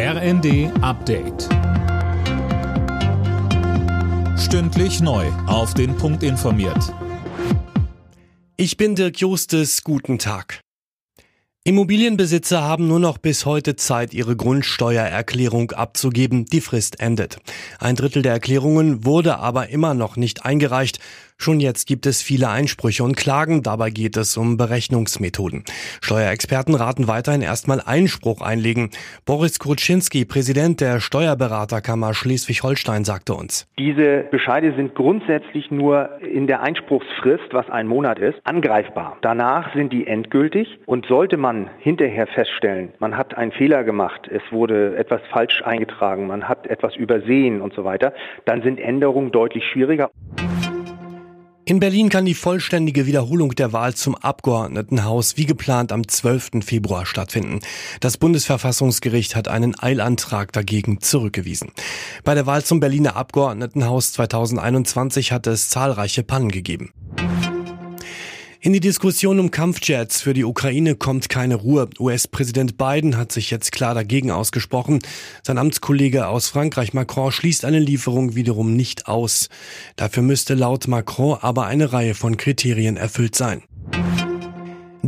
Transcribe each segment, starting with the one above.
RND Update. Stündlich neu. Auf den Punkt informiert. Ich bin Dirk Justes. Guten Tag. Immobilienbesitzer haben nur noch bis heute Zeit, ihre Grundsteuererklärung abzugeben. Die Frist endet. Ein Drittel der Erklärungen wurde aber immer noch nicht eingereicht. Schon jetzt gibt es viele Einsprüche und Klagen, dabei geht es um Berechnungsmethoden. Steuerexperten raten weiterhin erstmal Einspruch einlegen. Boris Kruczynski, Präsident der Steuerberaterkammer Schleswig-Holstein, sagte uns. Diese Bescheide sind grundsätzlich nur in der Einspruchsfrist, was ein Monat ist, angreifbar. Danach sind die endgültig und sollte man hinterher feststellen, man hat einen Fehler gemacht, es wurde etwas falsch eingetragen, man hat etwas übersehen und so weiter, dann sind Änderungen deutlich schwieriger. In Berlin kann die vollständige Wiederholung der Wahl zum Abgeordnetenhaus wie geplant am 12. Februar stattfinden. Das Bundesverfassungsgericht hat einen Eilantrag dagegen zurückgewiesen. Bei der Wahl zum Berliner Abgeordnetenhaus 2021 hatte es zahlreiche Pannen gegeben. In die Diskussion um Kampfjets für die Ukraine kommt keine Ruhe. US-Präsident Biden hat sich jetzt klar dagegen ausgesprochen. Sein Amtskollege aus Frankreich, Macron, schließt eine Lieferung wiederum nicht aus. Dafür müsste laut Macron aber eine Reihe von Kriterien erfüllt sein.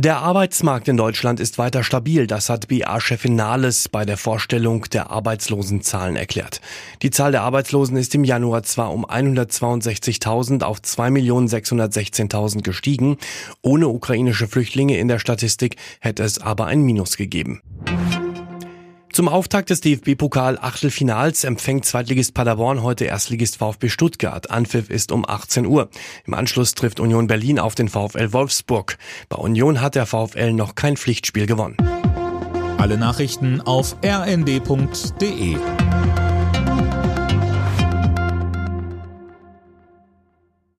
Der Arbeitsmarkt in Deutschland ist weiter stabil, das hat BA-Chefin Nahles bei der Vorstellung der Arbeitslosenzahlen erklärt. Die Zahl der Arbeitslosen ist im Januar zwar um 162.000 auf 2.616.000 gestiegen, ohne ukrainische Flüchtlinge in der Statistik hätte es aber ein Minus gegeben. Zum Auftakt des DFB-Pokal-Achtelfinals empfängt Zweitligist Paderborn heute Erstligist VfB Stuttgart. Anpfiff ist um 18 Uhr. Im Anschluss trifft Union Berlin auf den VfL Wolfsburg. Bei Union hat der VfL noch kein Pflichtspiel gewonnen. Alle Nachrichten auf rnd.de